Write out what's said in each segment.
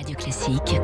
Radio Classique.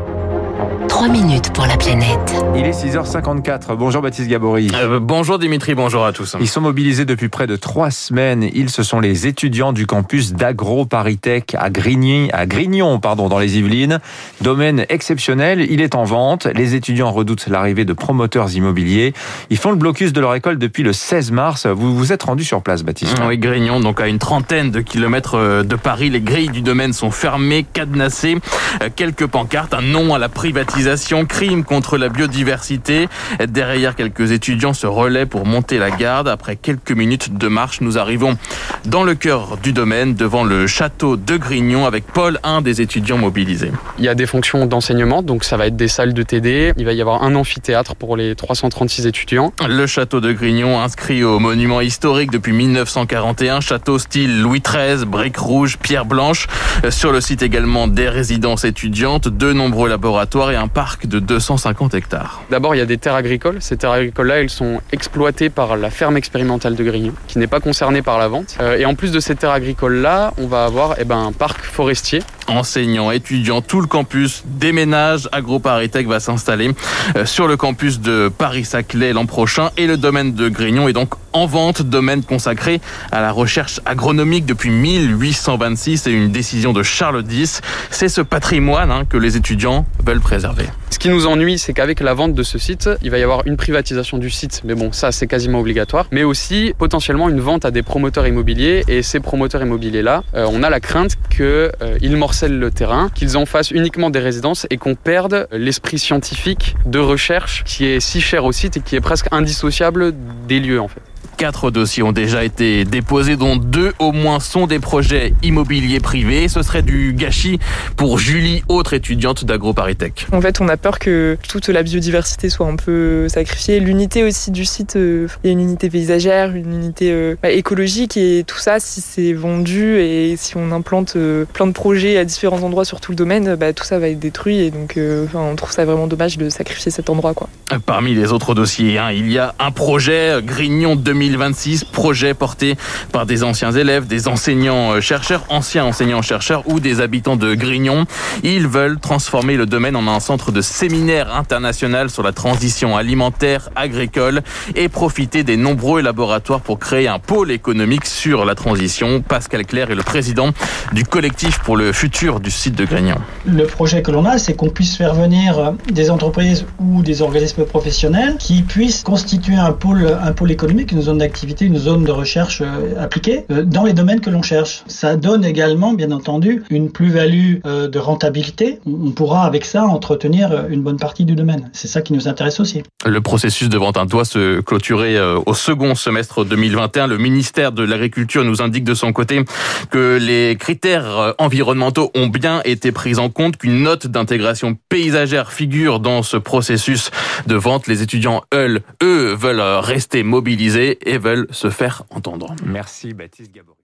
3 minutes pour la planète. Il est 6h54. Bonjour Baptiste Gabory. Euh, bonjour Dimitri, bonjour à tous. Ils sont mobilisés depuis près de trois semaines. Ils, ce sont les étudiants du campus d'Agro-Paritech à Grigny, à Grignon, pardon, dans les Yvelines. Domaine exceptionnel. Il est en vente. Les étudiants redoutent l'arrivée de promoteurs immobiliers. Ils font le blocus de leur école depuis le 16 mars. Vous vous êtes rendu sur place, Baptiste. Oui, Grignon, donc à une trentaine de kilomètres euh, de Paris. Les grilles du domaine sont fermées, cadenassées. Euh, quelques pancartes, un non à la privatisation, crime contre la biodiversité. Derrière, quelques étudiants se relaient pour monter la garde. Après quelques minutes de marche, nous arrivons dans le cœur du domaine, devant le château de Grignon, avec Paul, un des étudiants mobilisés. Il y a des fonctions d'enseignement, donc ça va être des salles de TD. Il va y avoir un amphithéâtre pour les 336 étudiants. Le château de Grignon, inscrit au monument historique depuis 1941, château style Louis XIII, briques rouges, pierre blanche. Sur le site également des résidences étudiantes, de nombreux laboratoires et un parc de 250 hectares. D'abord, il y a des terres agricoles. Ces terres agricoles-là, elles sont exploitées par la ferme expérimentale de Grignon, qui n'est pas concernée par la vente. Euh, et en plus de ces terres agricoles-là, on va avoir eh ben, un parc forestier enseignants, étudiants, tout le campus déménage. AgroParisTech va s'installer euh, sur le campus de Paris-Saclay l'an prochain et le domaine de Grignon est donc en vente, domaine consacré à la recherche agronomique depuis 1826 et une décision de Charles X. C'est ce patrimoine hein, que les étudiants veulent préserver. Qui nous ennuie, c'est qu'avec la vente de ce site, il va y avoir une privatisation du site, mais bon, ça c'est quasiment obligatoire, mais aussi potentiellement une vente à des promoteurs immobiliers. Et ces promoteurs immobiliers-là, euh, on a la crainte qu'ils euh, morcellent le terrain, qu'ils en fassent uniquement des résidences et qu'on perde l'esprit scientifique de recherche qui est si cher au site et qui est presque indissociable des lieux en fait. Quatre dossiers ont déjà été déposés, dont deux au moins sont des projets immobiliers privés. Ce serait du gâchis pour Julie, autre étudiante d'AgroParisTech. En fait, on a peur que toute la biodiversité soit un peu sacrifiée. L'unité aussi du site, euh, il y a une unité paysagère, une unité euh, bah, écologique et tout ça, si c'est vendu et si on implante euh, plein de projets à différents endroits sur tout le domaine, bah, tout ça va être détruit et donc on trouve ça vraiment dommage de sacrifier cet endroit. Quoi. Parmi les autres dossiers, hein, il y a un projet Grignon 2000 2026, projet porté par des anciens élèves, des enseignants-chercheurs, euh, anciens enseignants-chercheurs ou des habitants de Grignon. Ils veulent transformer le domaine en un centre de séminaire international sur la transition alimentaire, agricole et profiter des nombreux laboratoires pour créer un pôle économique sur la transition. Pascal Claire est le président du collectif pour le futur du site de Grignon. Le projet que l'on a, c'est qu'on puisse faire venir des entreprises ou des organismes professionnels qui puissent constituer un pôle, un pôle économique, une zone d'activité, une zone de recherche euh, appliquée euh, dans les domaines que l'on cherche. Ça donne également, bien entendu, une plus-value euh, de rentabilité. On pourra avec ça entretenir une bonne partie du domaine. C'est ça qui nous intéresse aussi. Le processus de vente doit se clôturer au second semestre 2021. Le ministère de l'Agriculture nous indique de son côté que les critères environnementaux ont bien été pris en compte, qu'une note d'intégration paysagère figure dans ce processus de vente. Les étudiants, eux, eux veulent rester mobilisés et veulent se faire entendre. Merci Baptiste Gabory.